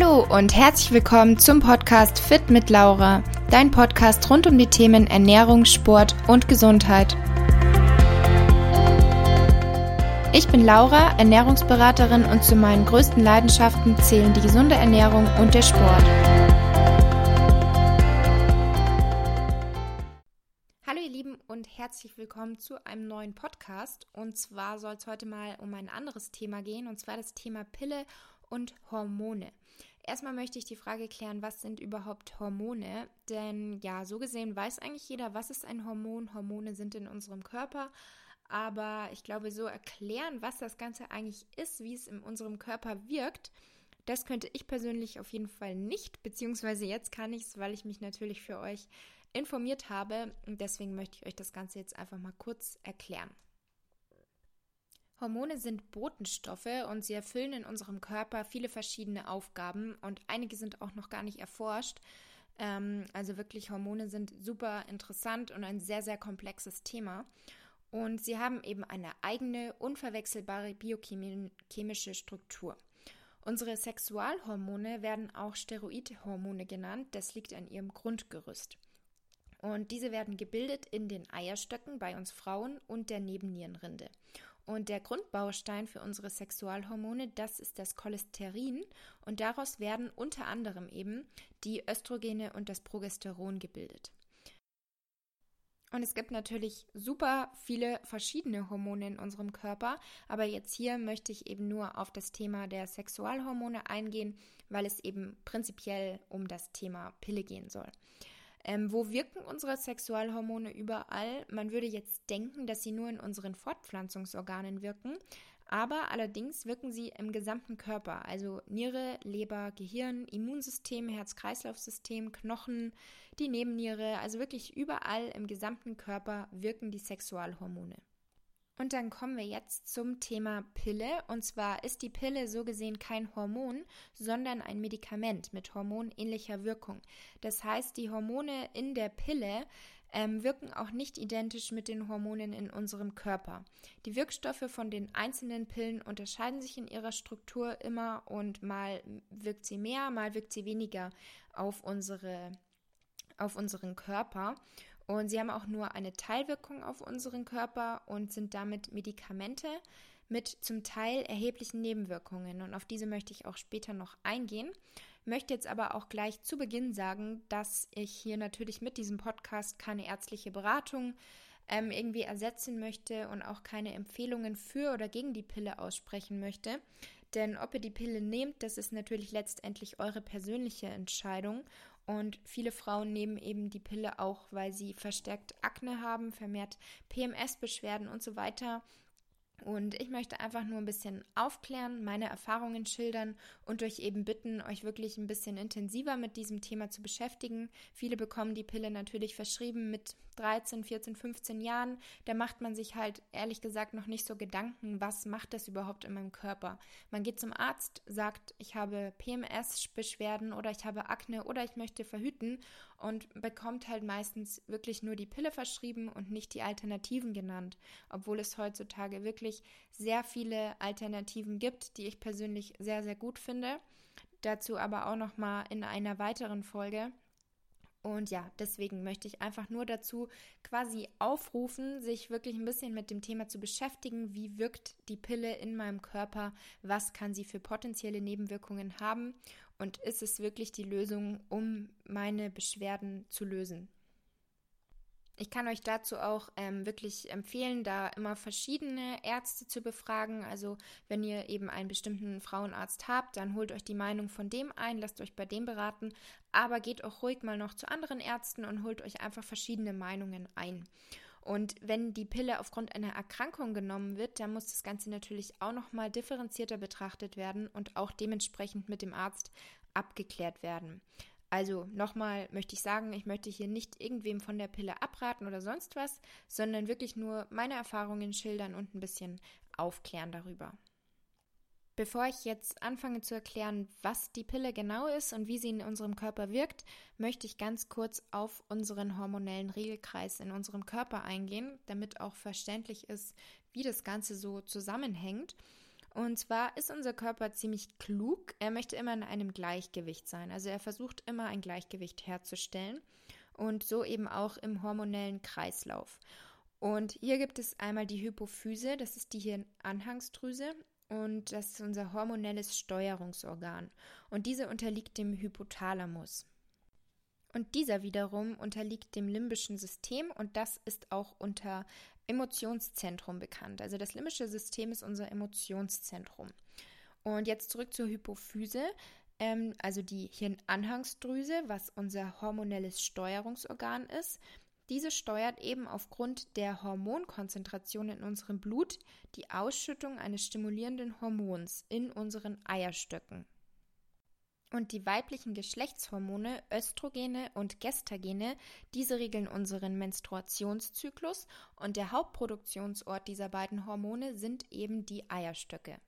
Hallo und herzlich willkommen zum Podcast Fit mit Laura, dein Podcast rund um die Themen Ernährung, Sport und Gesundheit. Ich bin Laura, Ernährungsberaterin und zu meinen größten Leidenschaften zählen die gesunde Ernährung und der Sport. Hallo ihr Lieben und herzlich willkommen zu einem neuen Podcast. Und zwar soll es heute mal um ein anderes Thema gehen, und zwar das Thema Pille und Hormone. Erstmal möchte ich die Frage klären, was sind überhaupt Hormone? Denn ja, so gesehen weiß eigentlich jeder, was ist ein Hormon. Hormone sind in unserem Körper. Aber ich glaube, so erklären, was das Ganze eigentlich ist, wie es in unserem Körper wirkt, das könnte ich persönlich auf jeden Fall nicht, beziehungsweise jetzt kann ich es, weil ich mich natürlich für euch informiert habe. Und deswegen möchte ich euch das Ganze jetzt einfach mal kurz erklären. Hormone sind Botenstoffe und sie erfüllen in unserem Körper viele verschiedene Aufgaben und einige sind auch noch gar nicht erforscht. Ähm, also wirklich, Hormone sind super interessant und ein sehr, sehr komplexes Thema. Und sie haben eben eine eigene, unverwechselbare biochemische Struktur. Unsere Sexualhormone werden auch Steroidhormone genannt. Das liegt an ihrem Grundgerüst. Und diese werden gebildet in den Eierstöcken bei uns Frauen und der Nebennierenrinde. Und der Grundbaustein für unsere Sexualhormone, das ist das Cholesterin. Und daraus werden unter anderem eben die Östrogene und das Progesteron gebildet. Und es gibt natürlich super viele verschiedene Hormone in unserem Körper, aber jetzt hier möchte ich eben nur auf das Thema der Sexualhormone eingehen, weil es eben prinzipiell um das Thema Pille gehen soll. Ähm, wo wirken unsere Sexualhormone überall? Man würde jetzt denken, dass sie nur in unseren Fortpflanzungsorganen wirken, aber allerdings wirken sie im gesamten Körper, also Niere, Leber, Gehirn, Immunsystem, Herz-Kreislauf-System, Knochen, die Nebenniere, also wirklich überall im gesamten Körper wirken die Sexualhormone. Und dann kommen wir jetzt zum Thema Pille. Und zwar ist die Pille so gesehen kein Hormon, sondern ein Medikament mit hormonähnlicher Wirkung. Das heißt, die Hormone in der Pille ähm, wirken auch nicht identisch mit den Hormonen in unserem Körper. Die Wirkstoffe von den einzelnen Pillen unterscheiden sich in ihrer Struktur immer und mal wirkt sie mehr, mal wirkt sie weniger auf, unsere, auf unseren Körper. Und sie haben auch nur eine Teilwirkung auf unseren Körper und sind damit Medikamente mit zum Teil erheblichen Nebenwirkungen. Und auf diese möchte ich auch später noch eingehen. Möchte jetzt aber auch gleich zu Beginn sagen, dass ich hier natürlich mit diesem Podcast keine ärztliche Beratung ähm, irgendwie ersetzen möchte und auch keine Empfehlungen für oder gegen die Pille aussprechen möchte. Denn ob ihr die Pille nehmt, das ist natürlich letztendlich eure persönliche Entscheidung. Und viele Frauen nehmen eben die Pille auch, weil sie verstärkt Akne haben, vermehrt PMS-Beschwerden und so weiter. Und ich möchte einfach nur ein bisschen aufklären, meine Erfahrungen schildern und euch eben bitten, euch wirklich ein bisschen intensiver mit diesem Thema zu beschäftigen. Viele bekommen die Pille natürlich verschrieben mit 13, 14, 15 Jahren. Da macht man sich halt ehrlich gesagt noch nicht so Gedanken, was macht das überhaupt in meinem Körper. Man geht zum Arzt, sagt, ich habe PMS-Beschwerden oder ich habe Akne oder ich möchte verhüten und bekommt halt meistens wirklich nur die Pille verschrieben und nicht die Alternativen genannt, obwohl es heutzutage wirklich sehr viele Alternativen gibt, die ich persönlich sehr sehr gut finde. Dazu aber auch noch mal in einer weiteren Folge. Und ja, deswegen möchte ich einfach nur dazu quasi aufrufen, sich wirklich ein bisschen mit dem Thema zu beschäftigen. Wie wirkt die Pille in meinem Körper? Was kann sie für potenzielle Nebenwirkungen haben? Und ist es wirklich die Lösung, um meine Beschwerden zu lösen? Ich kann euch dazu auch ähm, wirklich empfehlen, da immer verschiedene Ärzte zu befragen. Also wenn ihr eben einen bestimmten Frauenarzt habt, dann holt euch die Meinung von dem ein, lasst euch bei dem beraten, aber geht auch ruhig mal noch zu anderen Ärzten und holt euch einfach verschiedene Meinungen ein. Und wenn die Pille aufgrund einer Erkrankung genommen wird, dann muss das Ganze natürlich auch nochmal differenzierter betrachtet werden und auch dementsprechend mit dem Arzt abgeklärt werden. Also nochmal möchte ich sagen, ich möchte hier nicht irgendwem von der Pille abraten oder sonst was, sondern wirklich nur meine Erfahrungen schildern und ein bisschen aufklären darüber. Bevor ich jetzt anfange zu erklären, was die Pille genau ist und wie sie in unserem Körper wirkt, möchte ich ganz kurz auf unseren hormonellen Regelkreis in unserem Körper eingehen, damit auch verständlich ist, wie das Ganze so zusammenhängt. Und zwar ist unser Körper ziemlich klug. Er möchte immer in einem Gleichgewicht sein. Also er versucht immer ein Gleichgewicht herzustellen und so eben auch im hormonellen Kreislauf. Und hier gibt es einmal die Hypophyse, das ist die Hirnanhangsdrüse und das ist unser hormonelles Steuerungsorgan. Und diese unterliegt dem Hypothalamus. Und dieser wiederum unterliegt dem limbischen System und das ist auch unter Emotionszentrum bekannt. Also das limbische System ist unser Emotionszentrum. Und jetzt zurück zur Hypophyse, ähm, also die Hirnanhangsdrüse, was unser hormonelles Steuerungsorgan ist. Diese steuert eben aufgrund der Hormonkonzentration in unserem Blut die Ausschüttung eines stimulierenden Hormons in unseren Eierstöcken. Und die weiblichen Geschlechtshormone, Östrogene und Gestagene, diese regeln unseren Menstruationszyklus und der Hauptproduktionsort dieser beiden Hormone sind eben die Eierstöcke.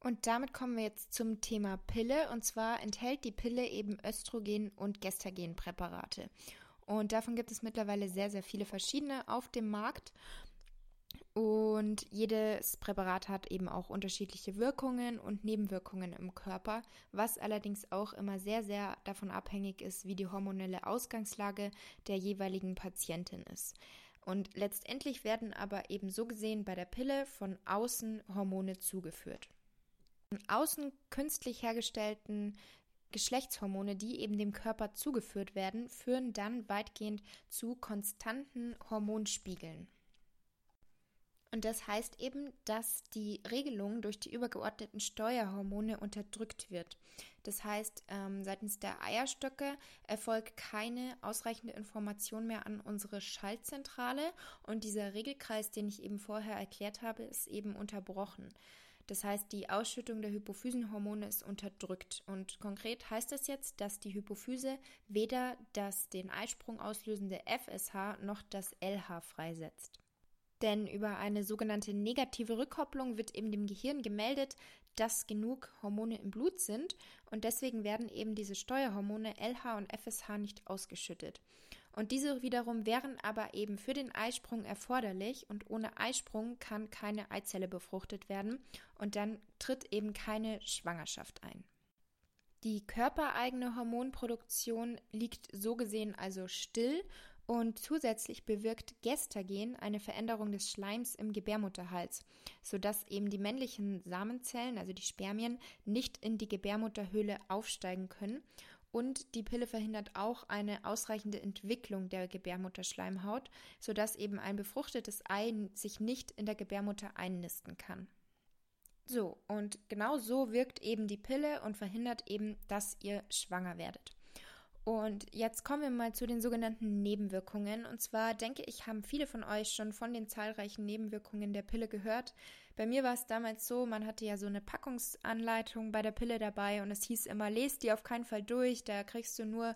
Und damit kommen wir jetzt zum Thema Pille. Und zwar enthält die Pille eben Östrogen- und Gestagenpräparate. Und davon gibt es mittlerweile sehr, sehr viele verschiedene auf dem Markt. Und jedes Präparat hat eben auch unterschiedliche Wirkungen und Nebenwirkungen im Körper, was allerdings auch immer sehr, sehr davon abhängig ist, wie die hormonelle Ausgangslage der jeweiligen Patientin ist. Und letztendlich werden aber eben so gesehen bei der Pille von außen Hormone zugeführt. Von außen künstlich hergestellten Geschlechtshormone, die eben dem Körper zugeführt werden, führen dann weitgehend zu konstanten Hormonspiegeln. Und das heißt eben, dass die Regelung durch die übergeordneten Steuerhormone unterdrückt wird. Das heißt, ähm, seitens der Eierstöcke erfolgt keine ausreichende Information mehr an unsere Schaltzentrale und dieser Regelkreis, den ich eben vorher erklärt habe, ist eben unterbrochen. Das heißt, die Ausschüttung der Hypophysenhormone ist unterdrückt. Und konkret heißt das jetzt, dass die Hypophyse weder das den Eisprung auslösende FSH noch das LH freisetzt. Denn über eine sogenannte negative Rückkopplung wird eben dem Gehirn gemeldet, dass genug Hormone im Blut sind und deswegen werden eben diese Steuerhormone LH und FSH nicht ausgeschüttet. Und diese wiederum wären aber eben für den Eisprung erforderlich und ohne Eisprung kann keine Eizelle befruchtet werden und dann tritt eben keine Schwangerschaft ein. Die körpereigene Hormonproduktion liegt so gesehen also still und zusätzlich bewirkt Gestagen eine Veränderung des Schleims im Gebärmutterhals, sodass eben die männlichen Samenzellen, also die Spermien, nicht in die Gebärmutterhöhle aufsteigen können und die Pille verhindert auch eine ausreichende Entwicklung der Gebärmutterschleimhaut, sodass eben ein befruchtetes Ei sich nicht in der Gebärmutter einnisten kann. So, und genau so wirkt eben die Pille und verhindert eben, dass ihr schwanger werdet. Und jetzt kommen wir mal zu den sogenannten Nebenwirkungen. Und zwar denke ich, haben viele von euch schon von den zahlreichen Nebenwirkungen der Pille gehört. Bei mir war es damals so, man hatte ja so eine Packungsanleitung bei der Pille dabei und es hieß immer, lest die auf keinen Fall durch, da kriegst du nur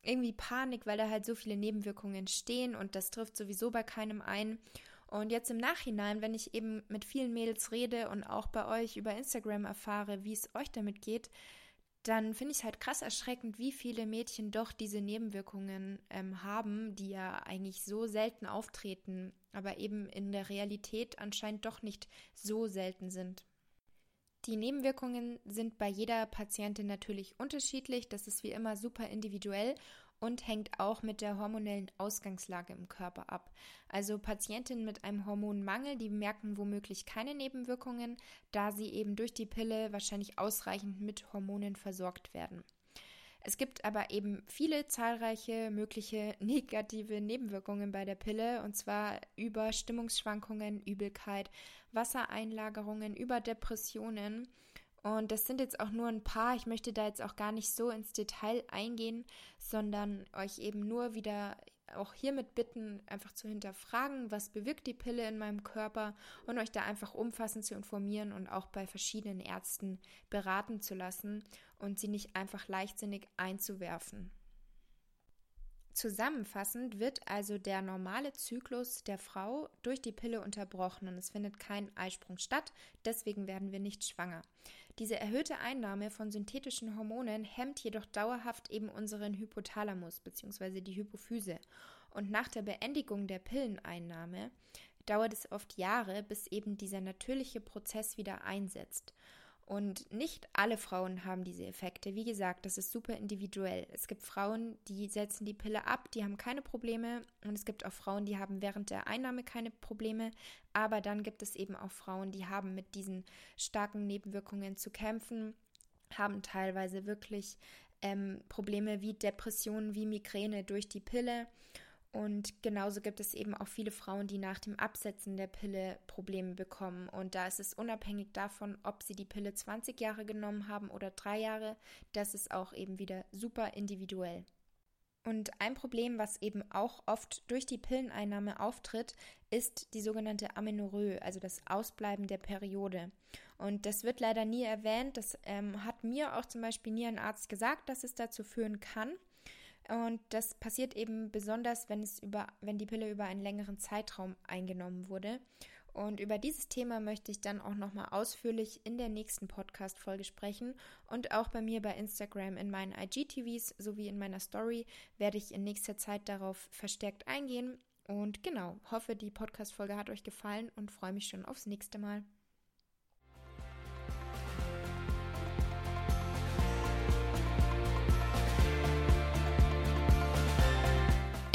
irgendwie Panik, weil da halt so viele Nebenwirkungen stehen und das trifft sowieso bei keinem ein. Und jetzt im Nachhinein, wenn ich eben mit vielen Mädels rede und auch bei euch über Instagram erfahre, wie es euch damit geht, dann finde ich es halt krass erschreckend, wie viele Mädchen doch diese Nebenwirkungen ähm, haben, die ja eigentlich so selten auftreten, aber eben in der Realität anscheinend doch nicht so selten sind. Die Nebenwirkungen sind bei jeder Patientin natürlich unterschiedlich, das ist wie immer super individuell und hängt auch mit der hormonellen Ausgangslage im Körper ab. Also Patientinnen mit einem Hormonmangel, die merken womöglich keine Nebenwirkungen, da sie eben durch die Pille wahrscheinlich ausreichend mit Hormonen versorgt werden. Es gibt aber eben viele zahlreiche mögliche negative Nebenwirkungen bei der Pille, und zwar über Stimmungsschwankungen, Übelkeit, Wassereinlagerungen, über Depressionen und das sind jetzt auch nur ein paar. Ich möchte da jetzt auch gar nicht so ins Detail eingehen, sondern euch eben nur wieder auch hiermit bitten, einfach zu hinterfragen, was bewirkt die Pille in meinem Körper und euch da einfach umfassend zu informieren und auch bei verschiedenen Ärzten beraten zu lassen und sie nicht einfach leichtsinnig einzuwerfen. Zusammenfassend wird also der normale Zyklus der Frau durch die Pille unterbrochen und es findet kein Eisprung statt, deswegen werden wir nicht schwanger. Diese erhöhte Einnahme von synthetischen Hormonen hemmt jedoch dauerhaft eben unseren Hypothalamus bzw. die Hypophyse. Und nach der Beendigung der Pilleneinnahme, dauert es oft Jahre, bis eben dieser natürliche Prozess wieder einsetzt. Und nicht alle Frauen haben diese Effekte. Wie gesagt, das ist super individuell. Es gibt Frauen, die setzen die Pille ab, die haben keine Probleme. Und es gibt auch Frauen, die haben während der Einnahme keine Probleme. Aber dann gibt es eben auch Frauen, die haben mit diesen starken Nebenwirkungen zu kämpfen, haben teilweise wirklich ähm, Probleme wie Depressionen, wie Migräne durch die Pille. Und genauso gibt es eben auch viele Frauen, die nach dem Absetzen der Pille Probleme bekommen. Und da ist es unabhängig davon, ob sie die Pille 20 Jahre genommen haben oder drei Jahre. Das ist auch eben wieder super individuell. Und ein Problem, was eben auch oft durch die Pilleneinnahme auftritt, ist die sogenannte Amenorrhoe, also das Ausbleiben der Periode. Und das wird leider nie erwähnt. Das ähm, hat mir auch zum Beispiel nie ein Arzt gesagt, dass es dazu führen kann. Und das passiert eben besonders, wenn es über, wenn die Pille über einen längeren Zeitraum eingenommen wurde. Und über dieses Thema möchte ich dann auch nochmal ausführlich in der nächsten Podcast-Folge sprechen. Und auch bei mir bei Instagram in meinen IGTVs sowie in meiner Story werde ich in nächster Zeit darauf verstärkt eingehen. Und genau, hoffe, die Podcast-Folge hat euch gefallen und freue mich schon aufs nächste Mal.